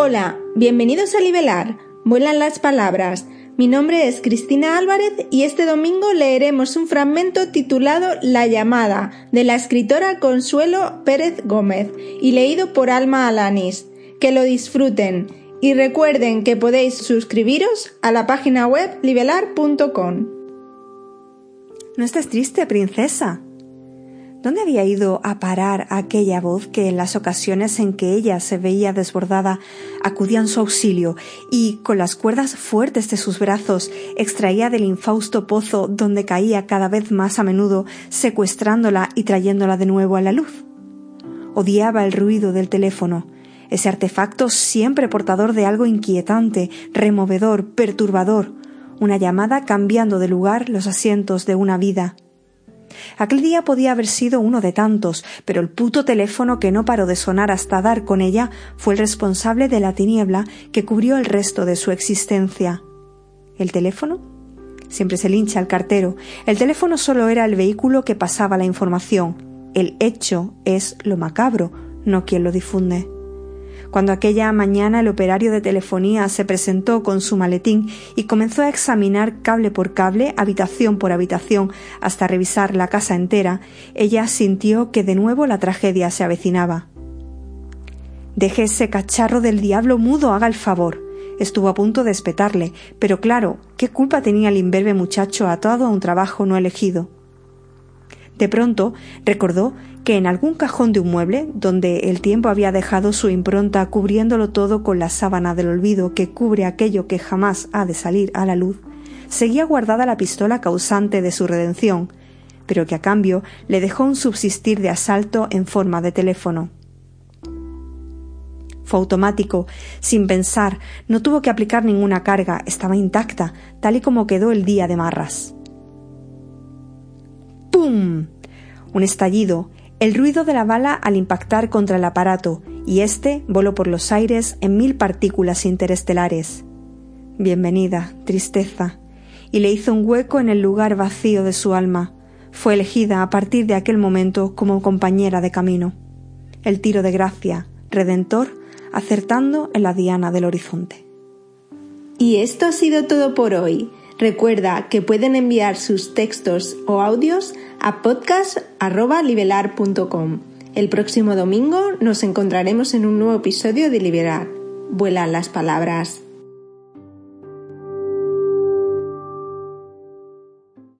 Hola, bienvenidos a Libelar. Vuelan las palabras. Mi nombre es Cristina Álvarez y este domingo leeremos un fragmento titulado La llamada de la escritora Consuelo Pérez Gómez y leído por Alma Alanis. Que lo disfruten y recuerden que podéis suscribiros a la página web libelar.com. No estés triste, princesa, ¿Dónde había ido a parar aquella voz que en las ocasiones en que ella se veía desbordada acudía en su auxilio y, con las cuerdas fuertes de sus brazos, extraía del infausto pozo donde caía cada vez más a menudo, secuestrándola y trayéndola de nuevo a la luz? Odiaba el ruido del teléfono, ese artefacto siempre portador de algo inquietante, removedor, perturbador, una llamada cambiando de lugar los asientos de una vida. Aquel día podía haber sido uno de tantos, pero el puto teléfono que no paró de sonar hasta dar con ella fue el responsable de la tiniebla que cubrió el resto de su existencia. ¿El teléfono? Siempre se lincha al cartero. El teléfono solo era el vehículo que pasaba la información. El hecho es lo macabro, no quien lo difunde cuando aquella mañana el operario de telefonía se presentó con su maletín y comenzó a examinar cable por cable, habitación por habitación, hasta revisar la casa entera, ella sintió que de nuevo la tragedia se avecinaba. Deje ese cacharro del diablo mudo, haga el favor. Estuvo a punto de espetarle, pero claro, ¿qué culpa tenía el imberbe muchacho atado a un trabajo no elegido? De pronto recordó que en algún cajón de un mueble, donde el tiempo había dejado su impronta cubriéndolo todo con la sábana del olvido que cubre aquello que jamás ha de salir a la luz, seguía guardada la pistola causante de su redención, pero que a cambio le dejó un subsistir de asalto en forma de teléfono. Fue automático, sin pensar, no tuvo que aplicar ninguna carga, estaba intacta, tal y como quedó el día de Marras. Un estallido, el ruido de la bala al impactar contra el aparato, y éste voló por los aires en mil partículas interestelares. Bienvenida, tristeza, y le hizo un hueco en el lugar vacío de su alma. Fue elegida a partir de aquel momento como compañera de camino. El tiro de gracia, redentor, acertando en la diana del horizonte. Y esto ha sido todo por hoy. Recuerda que pueden enviar sus textos o audios a podcast.libelar.com. El próximo domingo nos encontraremos en un nuevo episodio de Liberar. Vuelan las palabras.